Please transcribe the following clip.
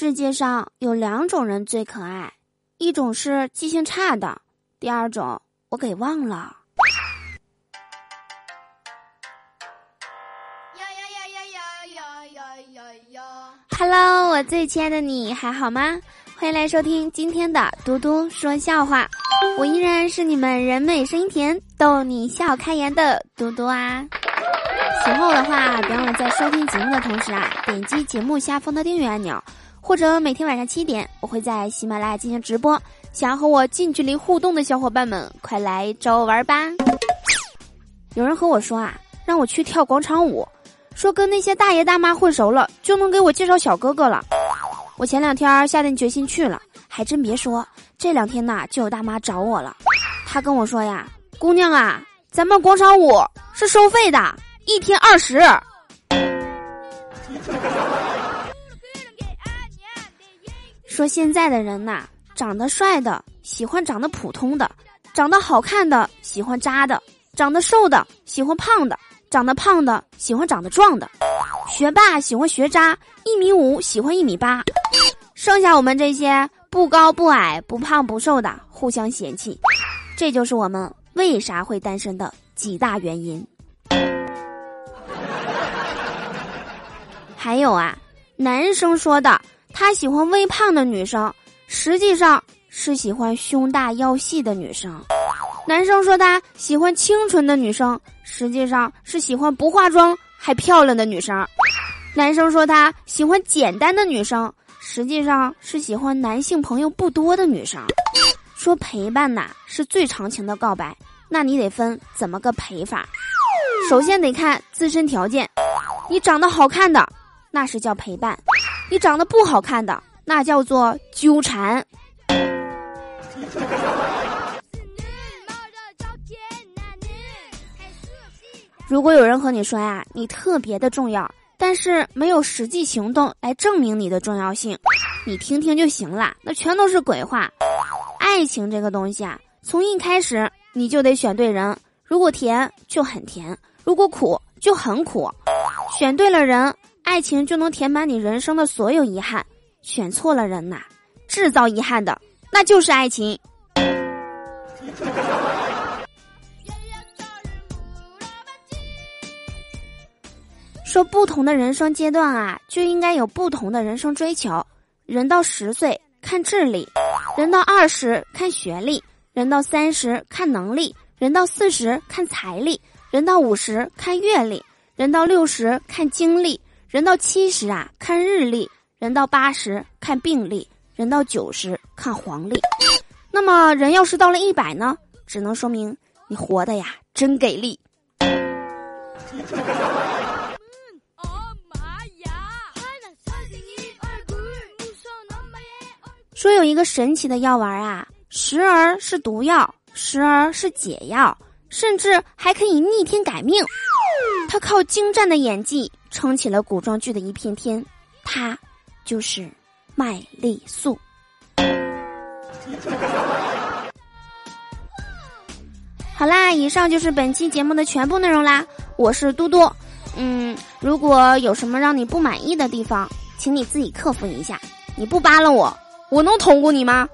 世界上有两种人最可爱，一种是记性差的，第二种我给忘了。呀呀呀呀呀呀呀呀呀！Hello，我最亲爱的你还好吗？欢迎来收听今天的嘟嘟说笑话，我依然是你们人美声音甜、逗你笑开颜的嘟嘟啊。喜欢我的话，别忘了在收听节目的同时啊，点击节目下方的订阅按钮。或者每天晚上七点，我会在喜马拉雅进行直播。想要和我近距离互动的小伙伴们，快来找我玩吧！有人和我说啊，让我去跳广场舞，说跟那些大爷大妈混熟了，就能给我介绍小哥哥了。我前两天下定决心去了，还真别说，这两天呐就有大妈找我了。他跟我说呀，姑娘啊，咱们广场舞是收费的，一天二十。说现在的人呐，长得帅的喜欢长得普通的，长得好看的喜欢渣的，长得瘦的喜欢胖的，长得胖的喜欢长得壮的，学霸喜欢学渣，一米五喜欢一米八，剩下我们这些不高不矮不胖不瘦的互相嫌弃，这就是我们为啥会单身的几大原因。还有啊，男生说的。他喜欢微胖的女生，实际上是喜欢胸大腰细的女生。男生说他喜欢清纯的女生，实际上是喜欢不化妆还漂亮的女生。男生说他喜欢简单的女生，实际上是喜欢男性朋友不多的女生。说陪伴呐是最长情的告白，那你得分怎么个陪法？首先得看自身条件，你长得好看的，那是叫陪伴。你长得不好看的，那叫做纠缠。如果有人和你说呀，你特别的重要，但是没有实际行动来证明你的重要性，你听听就行了，那全都是鬼话。爱情这个东西啊，从一开始你就得选对人，如果甜就很甜，如果苦就很苦，选对了人。爱情就能填满你人生的所有遗憾，选错了人呐，制造遗憾的那就是爱情。说不同的人生阶段啊，就应该有不同的人生追求。人到十岁看智力，人到二十看学历，人到三十看能力，人到四十看财力，人到五十看阅历，人到六十看经历。人到七十啊，看日历；人到八十看病历；人到九十看黄历。那么，人要是到了一百呢？只能说明你活的呀，真给力。说有一个神奇的药丸啊，时而是毒药，时而是解药，甚至还可以逆天改命。他靠精湛的演技。撑起了古装剧的一片天，他就是麦丽素。好啦，以上就是本期节目的全部内容啦。我是嘟嘟，嗯，如果有什么让你不满意的地方，请你自己克服一下。你不扒拉我，我能捅过你吗？